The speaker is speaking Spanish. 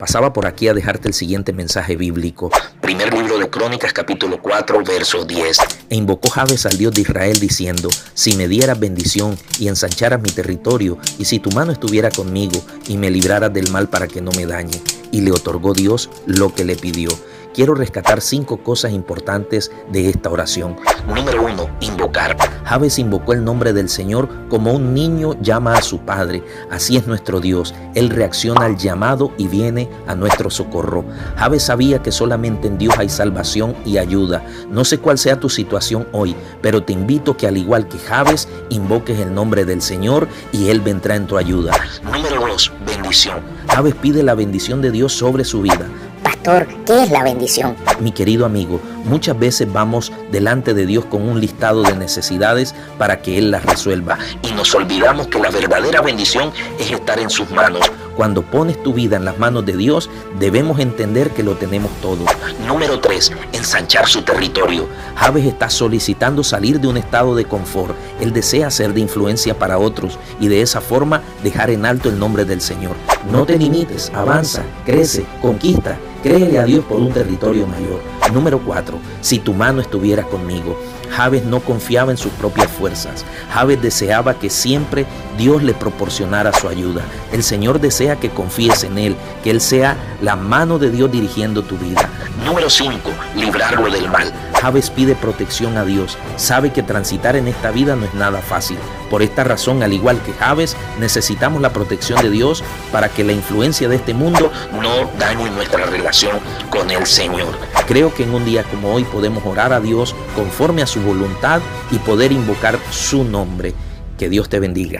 Pasaba por aquí a dejarte el siguiente mensaje bíblico. Primer libro de Crónicas capítulo 4 verso 10. E invocó Jabes al Dios de Israel diciendo, si me dieras bendición y ensancharas mi territorio, y si tu mano estuviera conmigo y me libraras del mal para que no me dañe. Y le otorgó Dios lo que le pidió quiero rescatar cinco cosas importantes de esta oración. Número uno, invocar. Javes invocó el nombre del Señor como un niño llama a su padre. Así es nuestro Dios. Él reacciona al llamado y viene a nuestro socorro. Javes sabía que solamente en Dios hay salvación y ayuda. No sé cuál sea tu situación hoy, pero te invito que al igual que Javes, invoques el nombre del Señor y Él vendrá en tu ayuda. Número dos, bendición. Javes pide la bendición de Dios sobre su vida. ¿Qué es la bendición? Mi querido amigo, muchas veces vamos delante de Dios con un listado de necesidades para que Él las resuelva y nos olvidamos que la verdadera bendición es estar en sus manos. Cuando pones tu vida en las manos de Dios, debemos entender que lo tenemos todo. Número 3. Ensanchar su territorio. Javes está solicitando salir de un estado de confort. Él desea ser de influencia para otros y de esa forma dejar en alto el nombre del Señor. No te limites, avanza, crece, conquista Créele a Dios por un territorio mayor. Número 4. Si tu mano estuviera conmigo. Javes no confiaba en sus propias fuerzas. Javes deseaba que siempre Dios le proporcionara su ayuda. El Señor desea que confíes en Él, que Él sea la mano de Dios dirigiendo tu vida. Número 5. Librarlo del mal. Javes pide protección a Dios. Sabe que transitar en esta vida no es nada fácil. Por esta razón, al igual que Javes, necesitamos la protección de Dios para que la influencia de este mundo no dañe nuestra relación con el Señor. Creo que en un día como hoy podemos orar a Dios conforme a su voluntad y poder invocar su nombre. Que Dios te bendiga.